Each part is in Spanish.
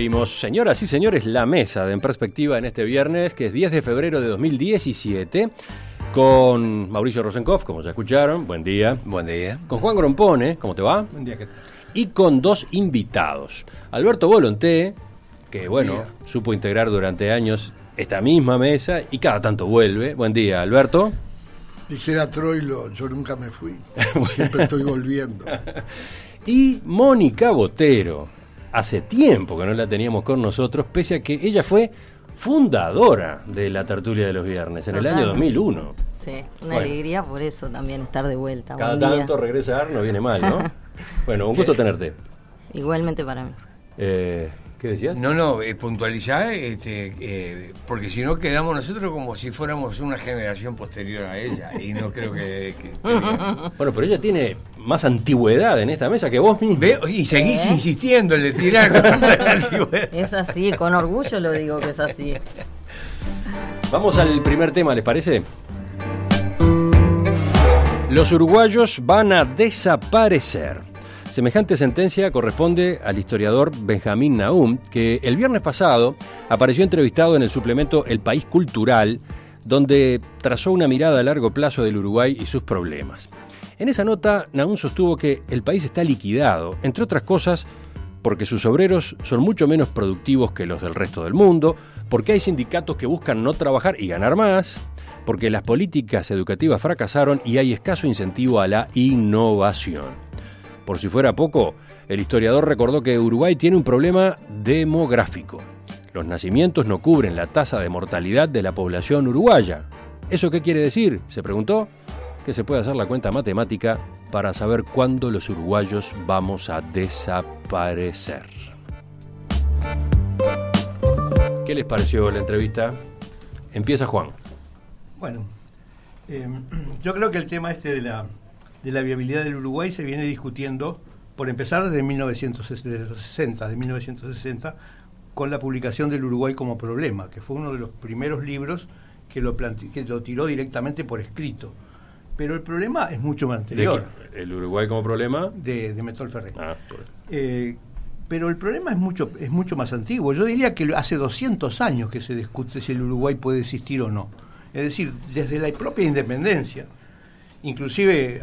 Abrimos, señoras y señores, la mesa de En Perspectiva en este viernes, que es 10 de febrero de 2017, con Mauricio Rosenkopf, como ya escucharon, buen día. Buen día. Con Juan Grompone, ¿cómo te va? Buen día, ¿qué tal? Y con dos invitados. Alberto Volonté, que bueno, supo integrar durante años esta misma mesa y cada tanto vuelve. Buen día, Alberto. Dijera Troilo, yo nunca me fui. Siempre estoy volviendo. Y Mónica Botero. Hace tiempo que no la teníamos con nosotros, pese a que ella fue fundadora de la tertulia de los viernes en el año Total. 2001. Sí, una Bueno. alegría por eso también estar de vuelta. Cada Buen día. tanto regresar no viene mal, ¿no? bueno, un gusto tenerte. Igualmente para mí. Eh, ¿Qué decías? No, no, eh, puntualizar, este, eh, porque si no quedamos nosotros como si fuéramos una generación posterior a ella, y no creo que... Bueno, pero ella tiene más antigüedad en esta mesa que vos mismo. Ve, Y seguís ¿Eh? insistiendo en le tirar con la antigüedad. Es así, con orgullo lo digo que es así. Vamos al primer tema, ¿les parece? Los uruguayos van a desaparecer. Semejante sentencia corresponde al historiador Benjamín Naum, que el viernes pasado apareció entrevistado en el suplemento El País Cultural, donde trazó una mirada a largo plazo del Uruguay y sus problemas. En esa nota, Naum sostuvo que el país está liquidado, entre otras cosas, porque sus obreros son mucho menos productivos que los del resto del mundo, porque hay sindicatos que buscan no trabajar y ganar más, porque las políticas educativas fracasaron y hay escaso incentivo a la innovación. Por si fuera poco, el historiador recordó que Uruguay tiene un problema demográfico. Los nacimientos no cubren la tasa de mortalidad de la población uruguaya. ¿Eso qué quiere decir? Se preguntó. Que se puede hacer la cuenta matemática para saber cuándo los uruguayos vamos a desaparecer. ¿Qué les pareció la entrevista? Empieza Juan. Bueno, eh, yo creo que el tema este de la, de la viabilidad del Uruguay se viene discutiendo, por empezar desde 1960, de 1960, con la publicación del Uruguay como problema, que fue uno de los primeros libros que lo, que lo tiró directamente por escrito. Pero el problema es mucho más ¿De anterior? ¿El Uruguay como problema? de, de Metol. Ah, pues. Eh, pero el problema es mucho, es mucho más antiguo. Yo diría que hace 200 años que se discute si el Uruguay puede existir o no. Es decir, desde la propia independencia. Inclusive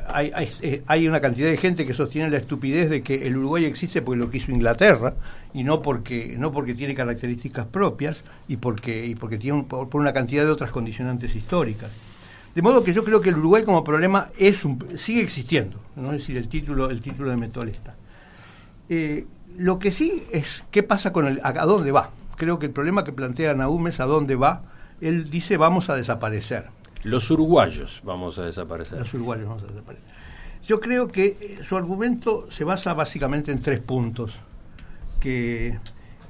eh, hay una cantidad de gente que sostiene la estupidez de que el Uruguay existe porque lo quiso Inglaterra y no porque no porque tiene características propias y porque y porque tiene un- por, una cantidad de otras condicionantes históricas. De modo que yo creo que el Uruguay como problema es un, sigue existiendo, no es decir el título el título de Metol está. Eh, lo que sí es qué pasa con el a, dónde va. Creo que el problema que plantea Naum es a dónde va. Él dice vamos a desaparecer. Los uruguayos vamos a desaparecer. Los uruguayos vamos a desaparecer. Yo creo que eh, su argumento se basa básicamente en tres puntos, que,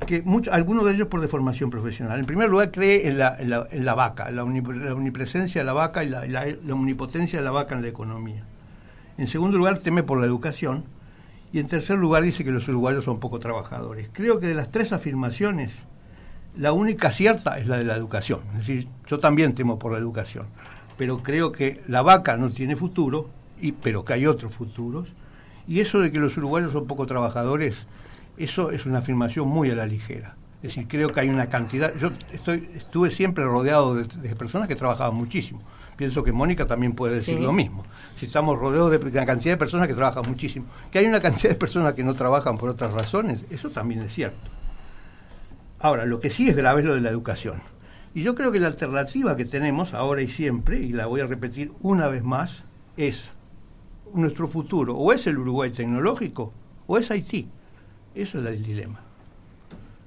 que mucho- algunos de ellos por deformación profesional. En primer lugar, cree en la, en la, en la vaca, la, omnip- la omnipresencia de la vaca y la omnipotencia de la vaca en la economía. En segundo lugar, teme por la educación. Y en tercer lugar, dice que los uruguayos son poco trabajadores. Creo que de las tres afirmaciones, la única cierta es la de la educación. Es decir, yo también temo por la educación, pero creo que la vaca no tiene futuro, y, pero que hay otros futuros. Y eso de que los uruguayos son poco trabajadores, eso es una afirmación muy a la ligera. Es decir, creo que hay una cantidad. Yo estoy, estuve siempre rodeado de, de personas que trabajaban muchísimo. Pienso que Mónica también puede decir Sí. lo mismo. Si estamos rodeados de una cantidad de personas que trabajan muchísimo, que hay una cantidad de personas que no trabajan por otras razones, eso también es cierto. Ahora, lo que sí es grave es lo de la educación. Y yo creo que la alternativa que tenemos ahora y siempre, y la voy a repetir una vez más, es nuestro futuro. O es el Uruguay tecnológico o es Haití. Eso es el dilema.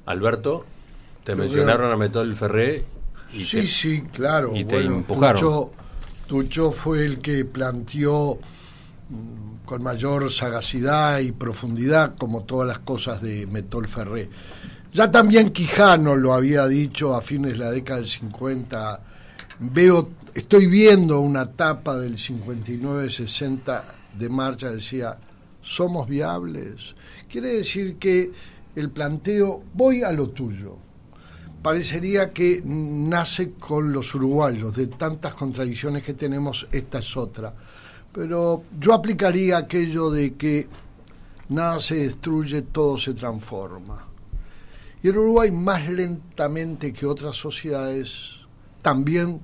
Alberto, te Yo mencionaron creo- a Metol Ferré y Sí, te- sí, claro. y te bueno, empujaron. Tucho, Tucho fue el que planteó mm, con mayor sagacidad y profundidad, como todas las cosas de Metol Ferré. Ya también Quijano lo había dicho a fines de la década del 50. Veo, estoy viendo una tapa del 59-60 de marcha, decía, ¿somos viables? Quiere decir que el planteo, voy a lo tuyo, parecería que nace con los uruguayos, de tantas contradicciones que tenemos, esta es otra. Pero yo aplicaría aquello de que nada se destruye, todo se transforma. Y el Uruguay, más lentamente que otras sociedades, también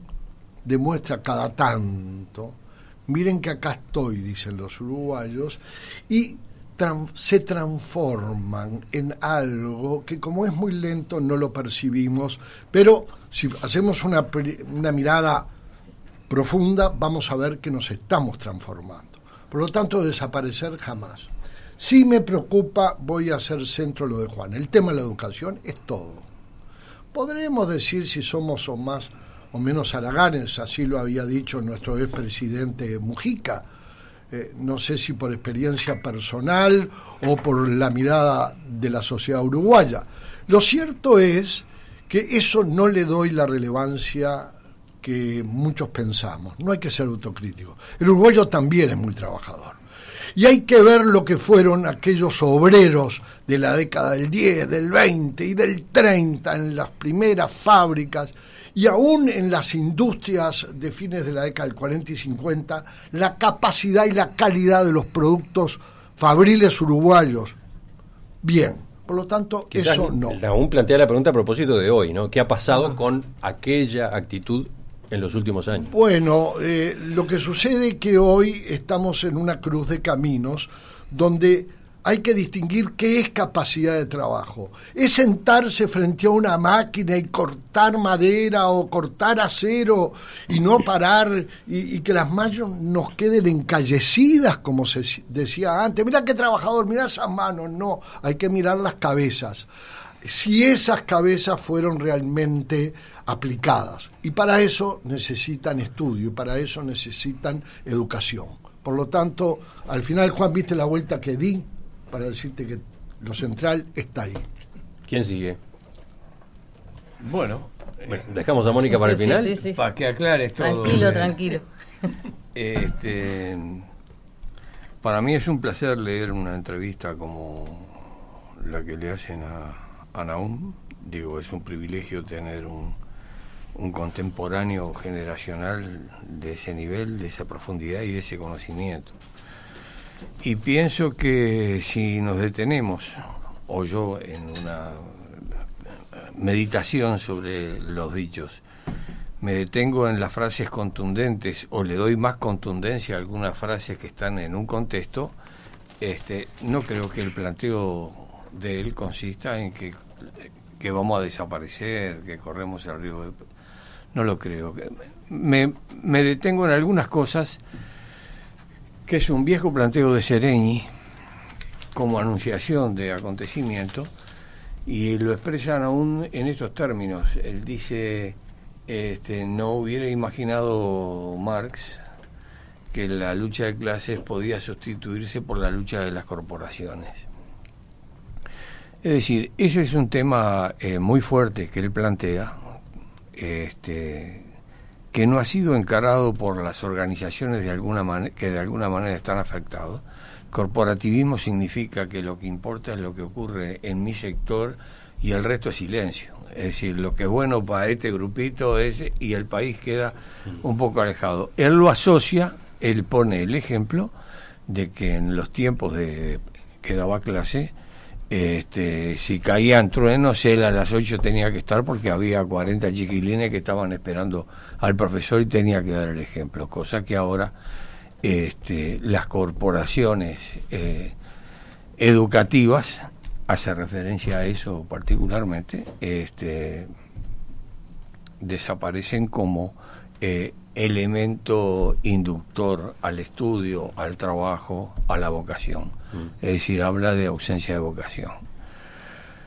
demuestra cada tanto, miren que acá estoy, dicen los uruguayos, y se transforman en algo que como es muy lento no lo percibimos, pero si hacemos una, una mirada profunda vamos a ver que nos estamos transformando. Por lo tanto, desaparecer jamás. Si me preocupa, voy a hacer centro lo de Juan. El tema de la educación es todo. Podremos decir si somos o más o menos haraganes, así lo había dicho nuestro expresidente Mujica. Eh, no sé si por experiencia personal o por la mirada de la sociedad uruguaya. Lo cierto es que eso no le doy la relevancia que muchos pensamos. No hay que ser autocrítico. El uruguayo también es muy trabajador. Y hay que ver lo que fueron aquellos obreros de la década del 10, del 20 y del 30 en las primeras fábricas y aún en las industrias de fines de la década del 40 y 50, la capacidad y la calidad de los productos fabriles uruguayos. Bien, por lo tanto, eso no. Aún plantea la pregunta a propósito de hoy, ¿no? ¿Qué ha pasado con aquella actitud en los últimos años? Bueno, eh, lo que sucede es que hoy estamos en una cruz de caminos donde hay que distinguir qué es capacidad de trabajo. ¿Es sentarse frente a una máquina y cortar madera o cortar acero y no parar y, que las manos nos queden encallecidas, como se decía antes? Mira qué trabajador, mira esas manos. No, hay que mirar las cabezas. Si esas cabezas fueron realmente aplicadas. Y para eso necesitan estudio, para eso necesitan educación. Por lo tanto, al final, Juan, viste la vuelta que di para decirte que lo central está ahí. ¿Quién sigue? Bueno, dejamos a Mónica para el final. para que aclares todo. Tranquilo, tranquilo. Este, para mí es un placer leer una entrevista como la que le hacen a, a Naum. Digo, es un privilegio tener un, un contemporáneo generacional de ese nivel, de esa profundidad y de ese conocimiento. Y pienso que si nos detenemos, o yo en una meditación sobre los dichos, me detengo en las frases contundentes o le doy más contundencia a algunas frases que están en un contexto, este, no creo que el planteo de él consista en que, que vamos a desaparecer, que corremos el riesgo de no lo creo. Me, me detengo en algunas cosas que es un viejo planteo de Sereñi como anunciación de acontecimiento y lo expresan aún en estos términos. Él dice, este, no hubiera imaginado Marx que la lucha de clases podía sustituirse por la lucha de las corporaciones. Es decir, ese es un tema eh, muy fuerte que él plantea, este, que no ha sido encarado por las organizaciones de alguna que de alguna manera están afectados. Corporativismo significa que lo que importa es lo que ocurre en mi sector y el resto es silencio. Es decir, lo que es bueno para este grupito es y el país queda un poco alejado. Él lo asocia, él pone el ejemplo de que en los tiempos de que daba clase, este, si caían truenos, él a las 8 tenía que estar porque había 40 chiquilines que estaban esperando al profesor y tenía que dar el ejemplo, cosa que ahora este, las corporaciones eh, educativas, hace referencia a eso particularmente, este, desaparecen como eh, elemento inductor al estudio, al trabajo, a la vocación. Mm. Es decir, habla de ausencia de vocación.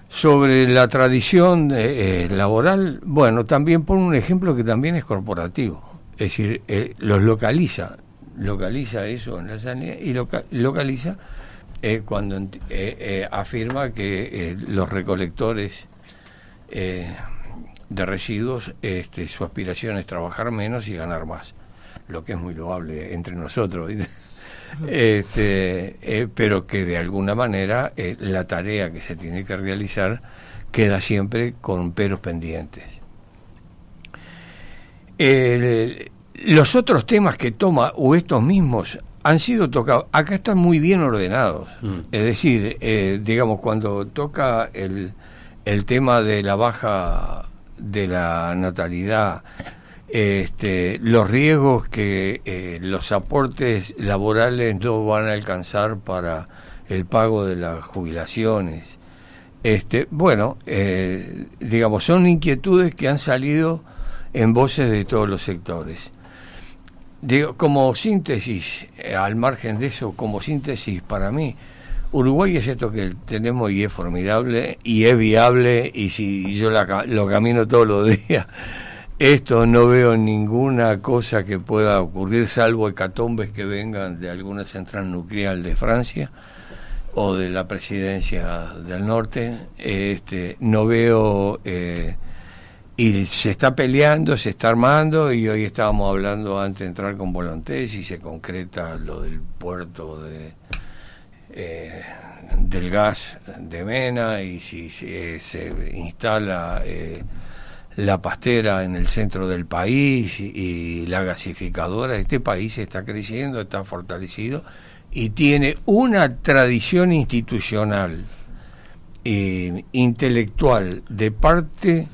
Sobre la tradición eh, laboral, bueno, también pone un ejemplo que también es corporativo. Es decir, eh, los localiza, localiza eso en la sanidad y localiza eh, cuando afirma que los recolectores eh, de residuos, este, su aspiración es trabajar menos y ganar más, lo que es muy loable entre nosotros. Este, eh, pero que de alguna manera eh, la tarea que se tiene que realizar queda siempre con peros pendientes. los otros temas que toma, o estos mismos, han sido tocados, acá están muy bien ordenados. Mm. Es decir, eh, digamos, cuando toca el, el tema de la baja de la natalidad, este, los riesgos que eh, los aportes laborales no van a alcanzar para el pago de las jubilaciones. Este, bueno, eh, digamos, son inquietudes que han salido en voces de todos los sectores. Digo, como síntesis, eh, al margen de eso, como síntesis para mí, Uruguay es esto que tenemos y es formidable y es viable y si yo lo camino todos los días esto no veo ninguna cosa que pueda ocurrir, salvo hecatombes que vengan de alguna central nuclear de Francia o de la presidencia del norte. Este, no veo. Eh, y se está peleando, se está armando, y hoy estábamos hablando antes de entrar con Volantés y se concreta lo del puerto de. Eh, del gas de Mena y si, se instala eh, la pastera en el centro del país y, la gasificadora. Este país está creciendo, está fortalecido y tiene una tradición institucional, e intelectual, de parte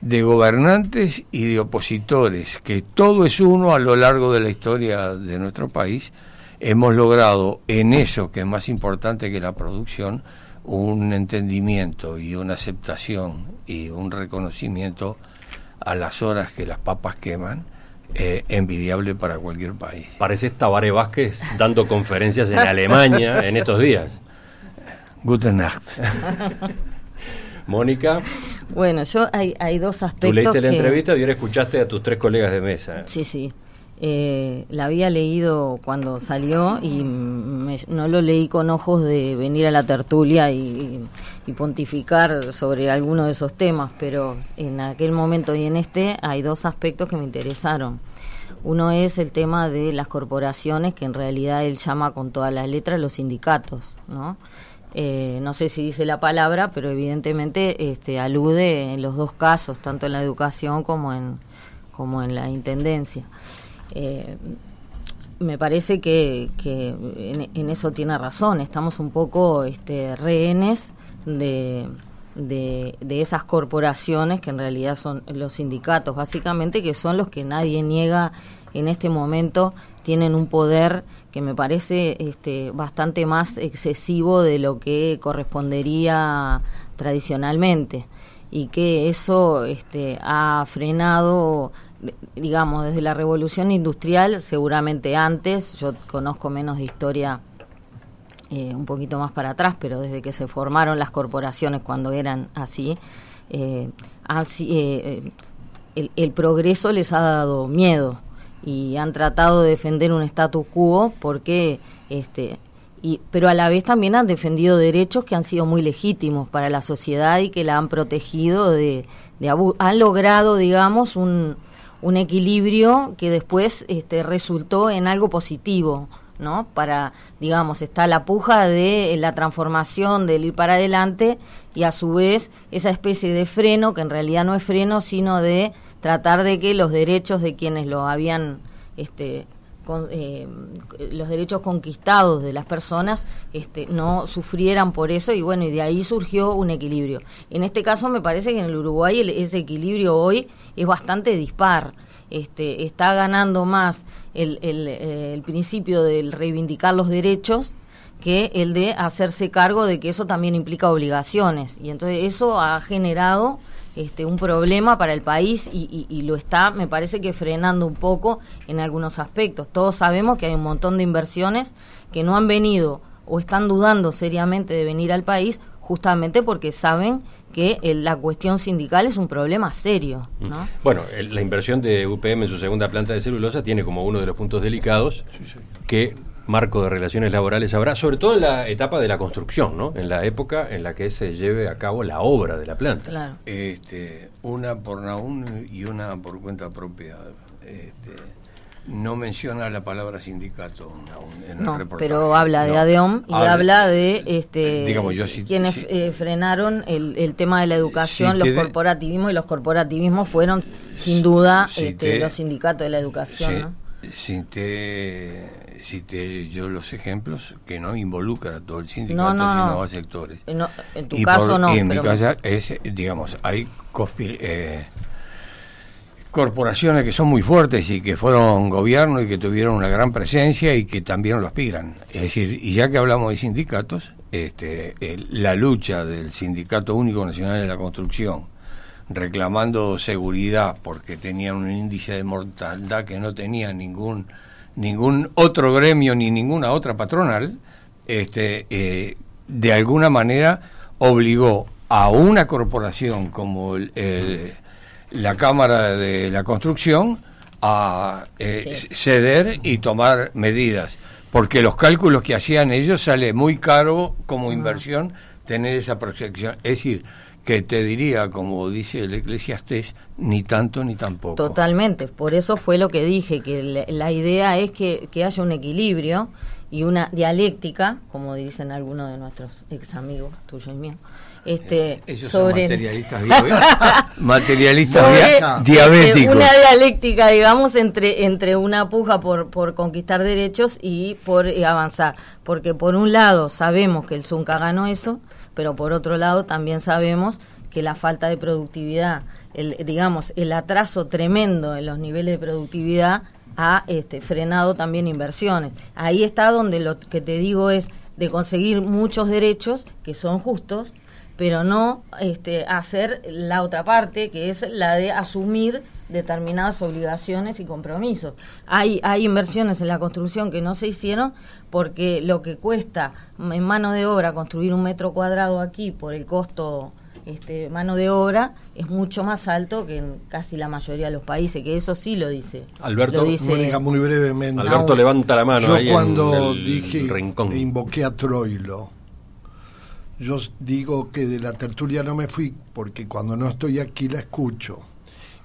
de gobernantes y de opositores, que todo es uno a lo largo de la historia de nuestro país, hemos logrado en eso, que es más importante que la producción, un entendimiento y una aceptación y un reconocimiento a las horas que las papas queman, eh, envidiable para cualquier país. Parece Tabaré Vázquez dando conferencias en Alemania en estos días. Guten Nacht. Mónica. Bueno, yo hay, hay dos aspectos. Tú leíste la entrevista y ahora escuchaste a tus tres colegas de mesa. Sí, sí. Eh, la había leído cuando salió y no lo leí con ojos de venir a la tertulia y, pontificar sobre alguno de esos temas, pero en aquel momento y en este hay dos aspectos que me interesaron. Uno es el tema de las corporaciones, que en realidad él llama con todas las letras los sindicatos, ¿no? Eh, no sé si dice la palabra, pero evidentemente este, alude en los dos casos, tanto en la educación como en, como en la intendencia. Eh, me parece que, en, eso tiene razón. Estamos un poco este, rehenes de, esas corporaciones que en realidad son los sindicatos, básicamente, que son los que nadie niega en este momento, tienen un poder que me parece este, bastante más excesivo de lo que correspondería tradicionalmente y que eso este, ha frenado digamos, desde la revolución industrial, seguramente antes, yo conozco menos de historia eh, un poquito más para atrás, pero desde que se formaron las corporaciones cuando eran así, eh, así eh, el, el, progreso les ha dado miedo y han tratado de defender un status quo porque este y, pero a la vez también han defendido derechos que han sido muy legítimos para la sociedad y que la han protegido de, de han logrado digamos un, un equilibrio que después este, resultó en algo positivo, ¿no? Para, digamos, está la puja de la transformación del ir para adelante y a su vez esa especie de freno, que en realidad no es freno, sino de tratar de que los derechos de quienes lo habían, este, eh, los derechos conquistados de las personas este, no sufrieran por eso y bueno, y de ahí surgió un equilibrio. En este caso me parece que en el Uruguay ese equilibrio hoy es bastante dispar. Este, está ganando más el, el, principio del reivindicar los derechos que el de hacerse cargo de que eso también implica obligaciones. Y entonces eso ha generado este, un problema para el país y, y, lo está, me parece que frenando un poco en algunos aspectos. Todos sabemos que hay un montón de inversiones que no han venido o están dudando seriamente de venir al país justamente porque saben que la cuestión sindical es un problema serio. Mm. ¿no? Bueno, la inversión de UPM en su segunda planta de celulosa tiene como uno de los puntos delicados que marco de relaciones laborales habrá, sobre todo en la etapa de la construcción, ¿no? En la época en la que se lleve a cabo la obra de la planta. Claro. Este, una por Naún y una por cuenta propia. Este, no menciona la palabra sindicato Naún, en el No, reportaje. pero habla de No. ADEOM y Habla- habla de este Digamos, yo quienes eh, frenaron el, el tema de la educación, Si los de- corporativismos y los corporativismos fueron sin duda si este, te- los sindicatos de la educación. Sí, ¿no? si te, si te yo los ejemplos que no involucra a todo el sindicato, No, no, sino no. a sectores. Eh, en tu Y caso por- no. y en mi caso es, digamos, hay eh, corporaciones que son muy fuertes y que fueron gobierno y que tuvieron una gran presencia y que también lo aspiran. Es decir, y ya que hablamos de sindicatos, este, el- la lucha del Sindicato Único Nacional de la Construcción reclamando seguridad porque tenían un índice de mortandad que no tenía ningún ningún otro gremio ni ninguna otra patronal, este, eh, de alguna manera obligó a una corporación como el- el- la Cámara de la Construcción a eh, Sí. ceder y tomar medidas, porque los cálculos que hacían ellos sale muy caro como inversión tener esa protección. Es decir, que te diría, como dice el eclesiastés, ni tanto ni tampoco. Totalmente, por eso fue lo que dije, que la, idea es que, que haya un equilibrio y una dialéctica, como dicen algunos de nuestros ex amigos, tuyo y mío, este, Ellos sobre materialistas, ¿eh? materialistas sobre, este, diabéticos. una dialéctica, digamos, entre, entre una puja por, por conquistar derechos y por eh, avanzar. Porque por un lado sabemos que el Zunca ganó eso, pero por otro lado también sabemos que la falta de productividad, el, digamos, el atraso tremendo en los niveles de productividad ha este, frenado también inversiones. Ahí está donde lo que te digo es de conseguir muchos derechos que son justos, pero no este, hacer la otra parte, que es la de asumir determinadas obligaciones y compromisos. Hay, hay inversiones en la construcción que no se hicieron porque lo que cuesta en mano de obra construir un metro cuadrado aquí por el costo este, mano de obra es mucho más alto que en casi la mayoría de los países, que eso sí lo dice. Alberto, lo dice, Mónica, muy brevemente. Alberto levanta la mano Yo ahí en cuando el dije rincón. invoqué a Troilo, yo digo que de la tertulia no me fui porque cuando no estoy aquí la escucho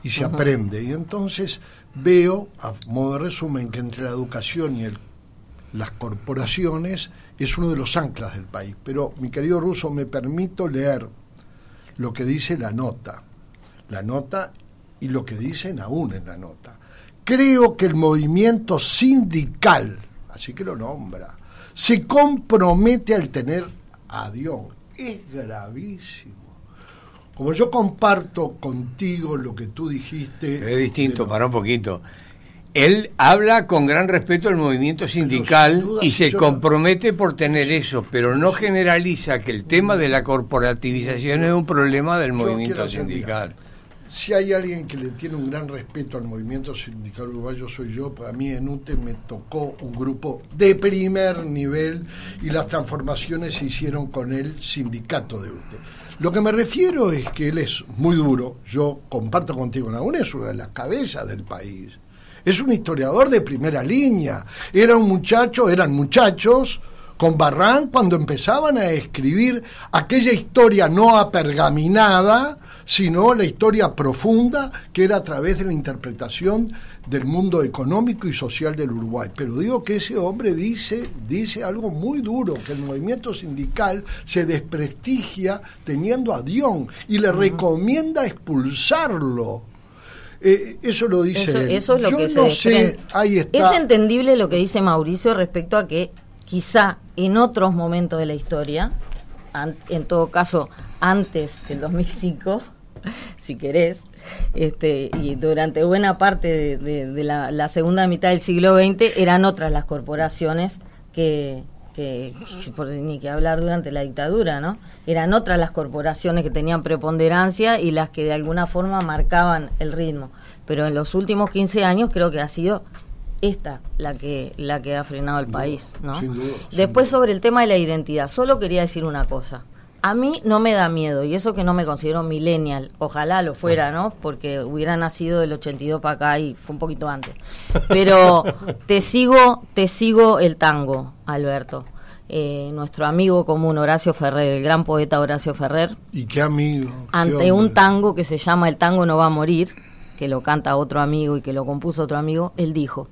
y se aprende. Y entonces veo, a modo de resumen, que entre la educación y el- las corporaciones es uno de los anclas del país. Pero, mi querido Ruso, me permito leer lo que dice la nota. La nota y lo que dicen aún en la nota. Creo que el movimiento sindical, así que lo nombra, se compromete al tener a Dion. Es gravísimo. Como yo comparto contigo lo que tú dijiste. Es distinto, lo- para un poquito. Él habla con gran respeto al movimiento sindical duda, y se yo- compromete por tener eso, pero no generaliza que el tema de la corporativización es un problema del movimiento sindical. Si hay alguien que le tiene un gran respeto al movimiento sindical uruguayo, soy yo. Para mí en UTE me tocó un grupo de primer nivel y las transformaciones se hicieron con el sindicato de UTE. Lo que me refiero es que él es muy duro. Yo comparto contigo, aún es una de las cabezas del país. Es un historiador de primera línea. Era un muchacho, eran muchachos con Barran cuando empezaban a escribir aquella historia no apergaminada, sino la historia profunda que era a través de la interpretación del mundo económico y social del Uruguay. Pero digo que ese hombre dice, dice algo muy duro, que el movimiento sindical se desprestigia teniendo a Dion y le recomienda expulsarlo. Eh, eso lo dice Eso, él. eso es lo Yo que se no sé, ahí está. Es entendible lo que dice Mauricio respecto a que quizá en otros momentos de la historia, en todo caso antes del 2005, si querés, este, y durante buena parte de, de- de la, la segunda mitad del siglo XX, eran otras las corporaciones que, que, por ni que hablar durante la dictadura, ¿no? Eran otras las corporaciones que tenían preponderancia y las que de alguna forma marcaban el ritmo. Pero en los últimos 15 años creo que ha sido esta la que la que ha frenado el país, ¿no? sin duda, sin Después sobre el tema de la identidad, solo quería decir una cosa. A mí no me da miedo, y eso que no me considero millennial, ojalá lo fuera, ¿no? Porque hubiera nacido del 82 para acá y fue un poquito antes. Pero te sigo, te sigo el tango, Alberto. Eh, nuestro amigo común Horacio Ferrer, el gran poeta Horacio Ferrer. ¿Y qué amigo? Ante un tango que se llama El tango no va a morir, que lo canta otro amigo y que lo compuso otro amigo, él dijo,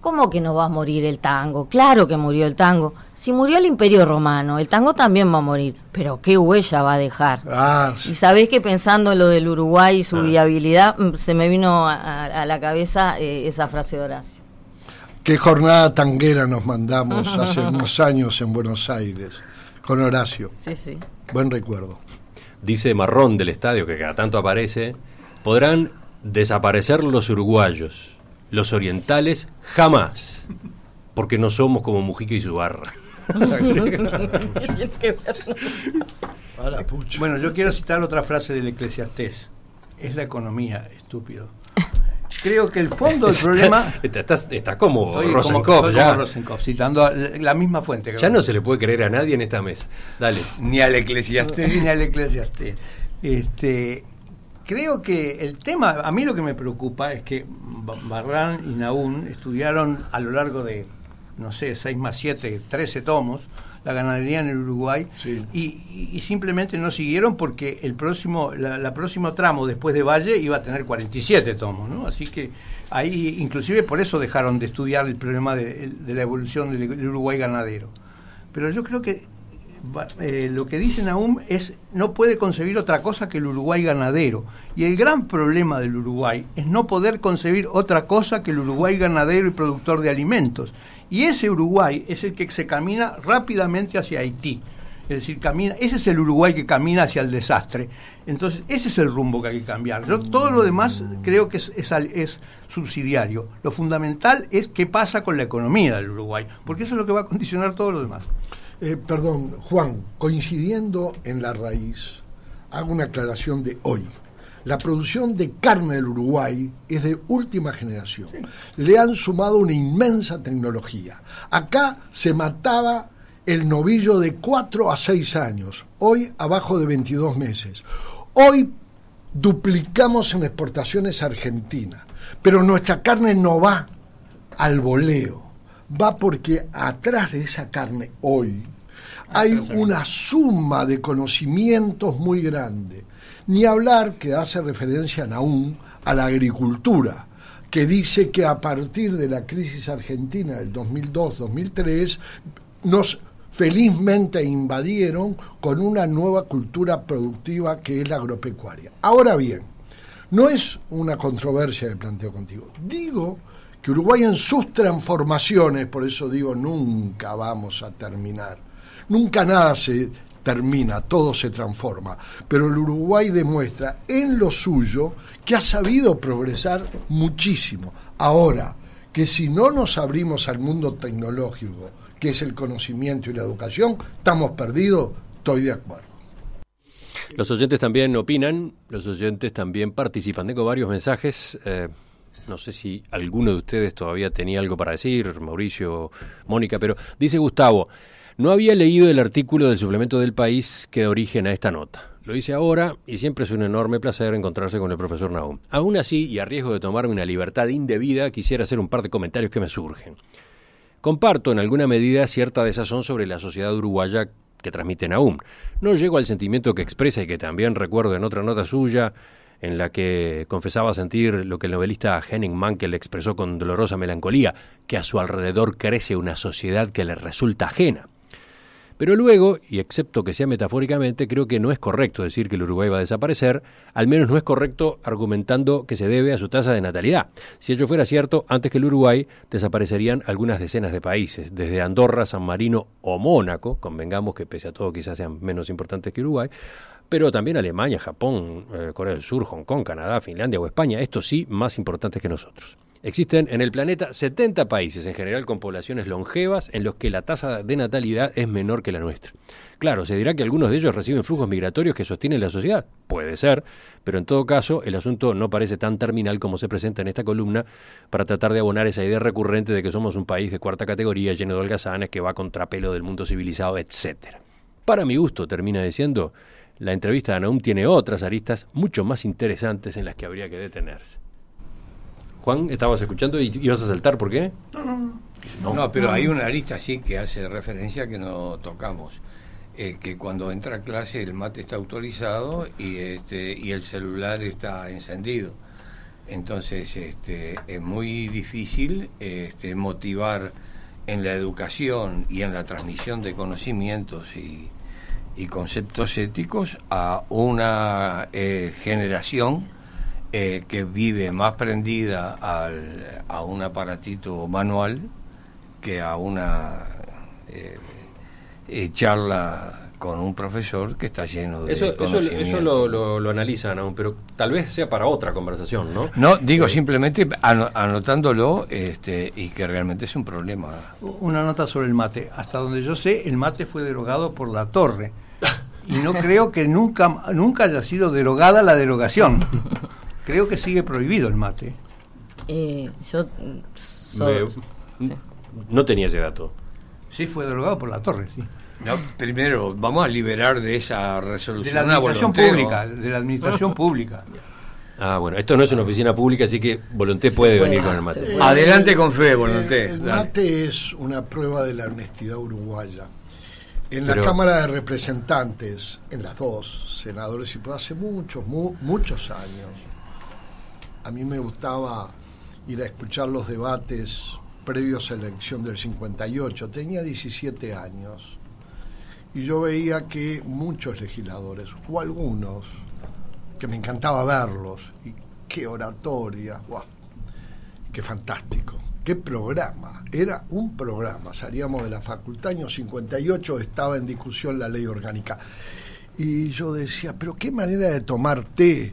¿Cómo que no va a morir el tango? Claro que murió el tango. Si murió el Imperio Romano, el tango también va a morir. Pero qué huella va a dejar. Ah, y sabés que pensando en lo del Uruguay y su ah. viabilidad, mm, se me vino a, la cabeza eh, esa frase de Horacio. Qué jornada tanguera nos mandamos hace unos años en Buenos Aires con Horacio. Sí, sí. Buen recuerdo. Dice Marrón del estadio, que cada tanto aparece, podrán desaparecer los uruguayos los orientales jamás, porque no somos como Mujica y su barra. bueno, yo quiero citar otra frase del Eclesiastés. Es la economía, estúpido. Creo que el fondo del problema... Está, como Rosenkopf, ya. citando la misma fuente. Ya no se le puede creer a nadie en esta mesa. Dale. Ni al Eclesiastés. ni al Eclesiastés. Este, creo que el tema, a mí lo que me preocupa es que Barran y Naún estudiaron a lo largo de, no sé, 6 más 7, 13 tomos, la ganadería en el Uruguay y, simplemente no siguieron porque el próximo la, próximo tramo después de Valle iba a tener 47 tomos, ¿no? Así que ahí inclusive por eso dejaron de estudiar el problema de, la evolución del Uruguay ganadero. Pero yo creo que eh, lo que dice Naum es no puede concebir otra cosa que el Uruguay ganadero. Y el gran problema del Uruguay es no poder concebir otra cosa que el Uruguay ganadero y productor de alimentos. Y ese Uruguay es el que se camina rápidamente hacia Haití. Es decir, camina, ese es el Uruguay que camina hacia el desastre. Entonces, ese es el rumbo que hay que cambiar. Yo, todo lo demás creo que es, es, subsidiario. Lo fundamental es qué pasa con la economía del Uruguay, porque eso es lo que va a condicionar todo lo demás. Eh, perdón, Juan, coincidiendo en la raíz, hago una aclaración de hoy. La producción de carne del Uruguay es de última generación. Le han sumado una inmensa tecnología. Acá se mataba el novillo de 4 a 6 años, hoy abajo de 22 meses. Hoy duplicamos en exportaciones a Argentina, pero nuestra carne no va al voleo va porque atrás de esa carne hoy hay una suma de conocimientos muy grande. Ni hablar que hace referencia aún a la agricultura, que dice que a partir de la crisis argentina del 2002-2003 nos felizmente invadieron con una nueva cultura productiva que es la agropecuaria. Ahora bien, no es una controversia que planteo contigo. Digo que Uruguay en sus transformaciones, por eso digo, nunca vamos a terminar, nunca nada se termina, todo se transforma, pero el Uruguay demuestra en lo suyo que ha sabido progresar muchísimo. Ahora, que si no nos abrimos al mundo tecnológico, que es el conocimiento y la educación, estamos perdidos, estoy de acuerdo. Los oyentes también opinan, los oyentes también participan. Tengo varios mensajes. Eh, no sé si alguno de ustedes todavía tenía algo para decir, Mauricio, Mónica, pero dice Gustavo, no había leído el artículo del suplemento del país que da origen a esta nota. Lo hice ahora y siempre es un enorme placer encontrarse con el profesor Nahum. Aún así, y a riesgo de tomarme una libertad indebida, quisiera hacer un par de comentarios que me surgen. Comparto en alguna medida cierta desazón sobre la sociedad uruguaya que transmite Nahum. No llego al sentimiento que expresa y que también recuerdo en otra nota suya, en la que confesaba sentir lo que el novelista Henning Mankell expresó con dolorosa melancolía, que a su alrededor crece una sociedad que le resulta ajena. Pero luego, y excepto que sea metafóricamente, creo que no es correcto decir que el Uruguay va a desaparecer, al menos no es correcto argumentando que se debe a su tasa de natalidad. Si ello fuera cierto, antes que el Uruguay desaparecerían algunas decenas de países, desde Andorra, San Marino o Mónaco, convengamos que pese a todo quizás sean menos importantes que Uruguay, pero también Alemania, Japón, eh, Corea del Sur, Hong Kong, Canadá, Finlandia o España, estos sí más importantes que nosotros. Existen en el planeta 70 países, en general con poblaciones longevas, en los que la tasa de natalidad es menor que la nuestra. Claro, se dirá que algunos de ellos reciben flujos migratorios que sostienen la sociedad. Puede ser, pero en todo caso el asunto no parece tan terminal como se presenta en esta columna para tratar de abonar esa idea recurrente de que somos un país de cuarta categoría lleno de holgazanes que va contra pelo del mundo civilizado, etcétera. para mi gusto, termina diciendo, la entrevista de Anaum tiene otras aristas mucho más interesantes en las que habría que detenerse. Juan, estabas escuchando y ibas a saltar, ¿por qué? No, no, no. No, pero hay una arista sí que hace referencia que no tocamos. Eh, que cuando entra a clase el mate está autorizado y, este, y el celular está encendido. Entonces este, es muy difícil este, motivar en la educación y en la transmisión de conocimientos y, conceptos éticos a una eh, generación eh, que vive más prendida al, a un aparatito manual que a una eh, charla con un profesor que está lleno de eso, Eso, lo, analizan aún, pero tal vez sea para otra conversación, ¿no? No, digo simplemente anotándolo este, y que realmente es un problema. Una nota sobre el mate. Hasta donde yo sé, el mate fue derogado por la torre. Y no creo que nunca, nunca haya sido derogada la derogación. Creo que sigue prohibido el mate. Eh, yo... No tenía ese dato. Sí, fue derogado por la torre, sí. No, primero, vamos a liberar de esa resolución. De la administración pública, de la administración pública. Ah, bueno, esto no es una oficina pública, así que Volonté puede venir con el mate. Adelante con fe, Volonté. el mate es una prueba de la honestidad uruguaya. En la Cámara de Representantes, en las dos, senadores, y por hace muchos, muchos años, a mí me gustaba ir a escuchar los debates previos a la elección del 58. Tenía 17 años y yo veía que muchos legisladores, o algunos, que me encantaba verlos, y qué oratoria, qué fantástico, qué programa, era un programa, salíamos de la facultad, año 58 estaba en discusión la ley orgánica, y yo decía, pero qué manera de tomar té,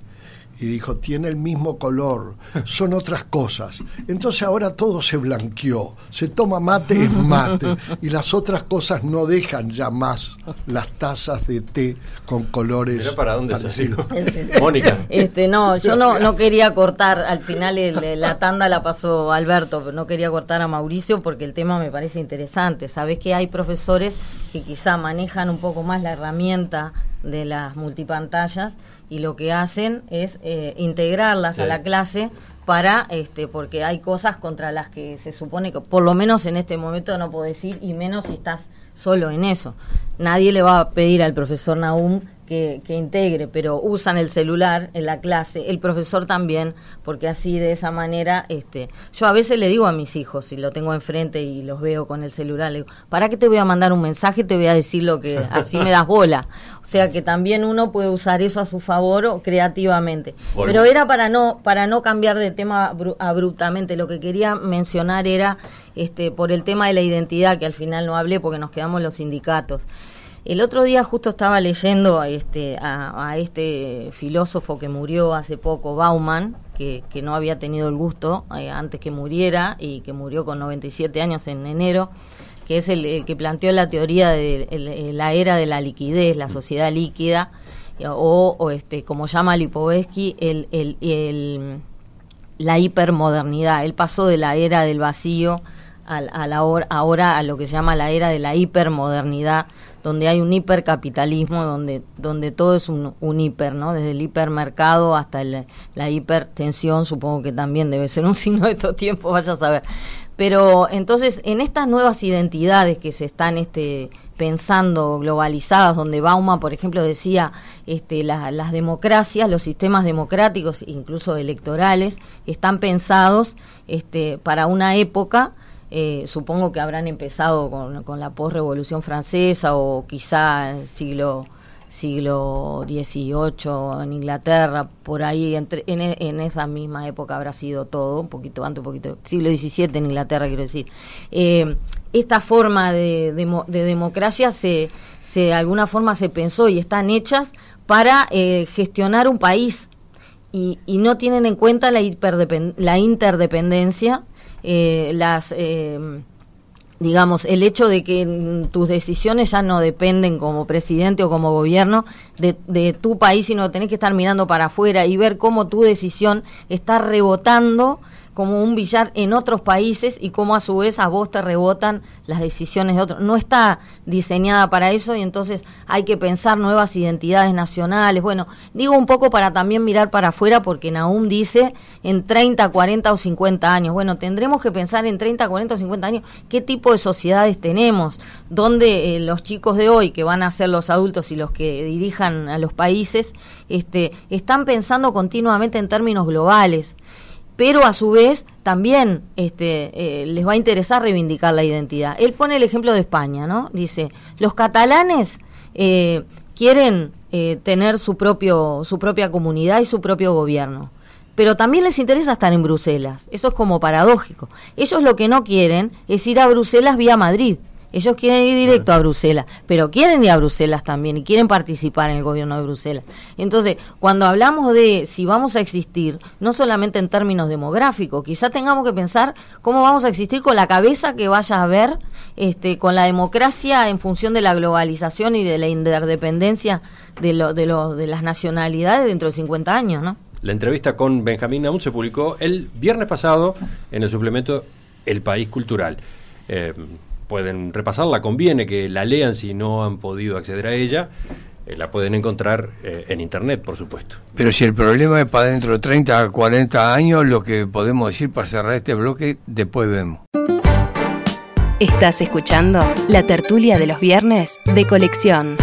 y dijo, tiene el mismo color, son otras cosas. Entonces ahora todo se blanqueó, se toma mate en mate y las otras cosas no dejan ya más las tazas de té con colores. ¿Pero para dónde se Mónica. Este, no, yo no, no quería cortar, al final la tanda la pasó Alberto, pero no quería cortar a Mauricio porque el tema me parece interesante. Sabes que hay profesores que quizá manejan un poco más la herramienta de las multipantallas y lo que hacen es eh, integrarlas a la clase para este porque hay cosas contra las que se supone que por lo menos en este momento no puedo decir y menos si estás solo en eso. Nadie le va a pedir al profesor Naum que, integre, pero usan el celular en la clase, el profesor también, porque así de esa manera, este, yo a veces le digo a mis hijos, si lo tengo enfrente y los veo con el celular, le digo, ¿para qué te voy a mandar un mensaje? Te voy a decir lo que así me das bola. O sea que también uno puede usar eso a su favor o creativamente. Pero era para no, para no cambiar de tema abruptamente. Lo que quería mencionar era este, por el tema de la identidad, que al final no hablé porque nos quedamos los sindicatos. El otro día justo estaba leyendo a este, a, este filósofo que murió hace poco, Bauman, que, no había tenido el gusto eh, antes que muriera y que murió con 97 años en enero, que es el, que planteó la teoría de la era de la liquidez, la sociedad líquida, o, este, como llama Lipovetsky, el, el, la hipermodernidad. Él pasó de la era del vacío a, la ahora a lo que se llama la era de la hipermodernidad, donde hay un hipercapitalismo, donde, donde todo es un, un hiper, ¿no? Desde el hipermercado hasta la hipertensión, supongo que también debe ser un signo de estos tiempos, vaya a saber. Pero entonces, en estas nuevas identidades que se están este, pensando globalizadas, donde Bauman, por ejemplo, decía este, las democracias, los sistemas democráticos, incluso electorales, están pensados este, para una época eh, supongo que habrán empezado con, con la postrevolución francesa o quizá siglo siglo XVIII en Inglaterra, por ahí entre, en, en, esa misma época habrá sido todo, un poquito antes, un poquito, siglo XVII en Inglaterra quiero decir. Eh, esta forma de, de, democracia se, se, de alguna forma se pensó y están hechas para eh, gestionar un país y, y, no tienen en cuenta la, la interdependencia eh, las eh, digamos, el hecho de que tus decisiones ya no dependen como presidente o como gobierno de, de, tu país, sino tenés que estar mirando para afuera y ver cómo tu decisión está rebotando como un billar en otros países y cómo a su vez a vos te rebotan las decisiones de otros. No está diseñada para eso y entonces hay que pensar nuevas identidades nacionales. Bueno, digo un poco para también mirar para afuera porque Naum dice en 30, 40 o 50 años. Bueno, tendremos que pensar en 30, 40 o 50 años qué tipo de sociedades tenemos, donde eh, los chicos de hoy que van a ser los adultos y los que dirijan a los países este, están pensando continuamente en términos globales pero a su vez también este, eh, les va a interesar reivindicar la identidad. Él pone el ejemplo de España, ¿no? Dice, los catalanes eh, quieren eh, tener su, propio, su propia comunidad y su propio gobierno, pero también les interesa estar en Bruselas. Eso es como paradójico. Ellos lo que no quieren es ir a Bruselas vía Madrid. Ellos quieren ir directo a Bruselas, pero quieren ir a Bruselas también y quieren participar en el gobierno de Bruselas. Entonces, cuando hablamos de si vamos a existir, no solamente en términos demográficos, quizá tengamos que pensar cómo vamos a existir con la cabeza que vaya a haber, este, con la democracia en función de la globalización y de la interdependencia de, lo, de, lo, de las nacionalidades dentro de 50 años, ¿no? La entrevista con Benjamín Naún se publicó el viernes pasado en el suplemento El País Cultural. Eh, pueden repasarla, conviene que la lean si no han podido acceder a ella. Eh, la pueden encontrar eh, en internet, por supuesto. Pero si el problema es para dentro de 30 a 40 años, lo que podemos decir para cerrar este bloque, después vemos. Estás escuchando la tertulia de los viernes de colección.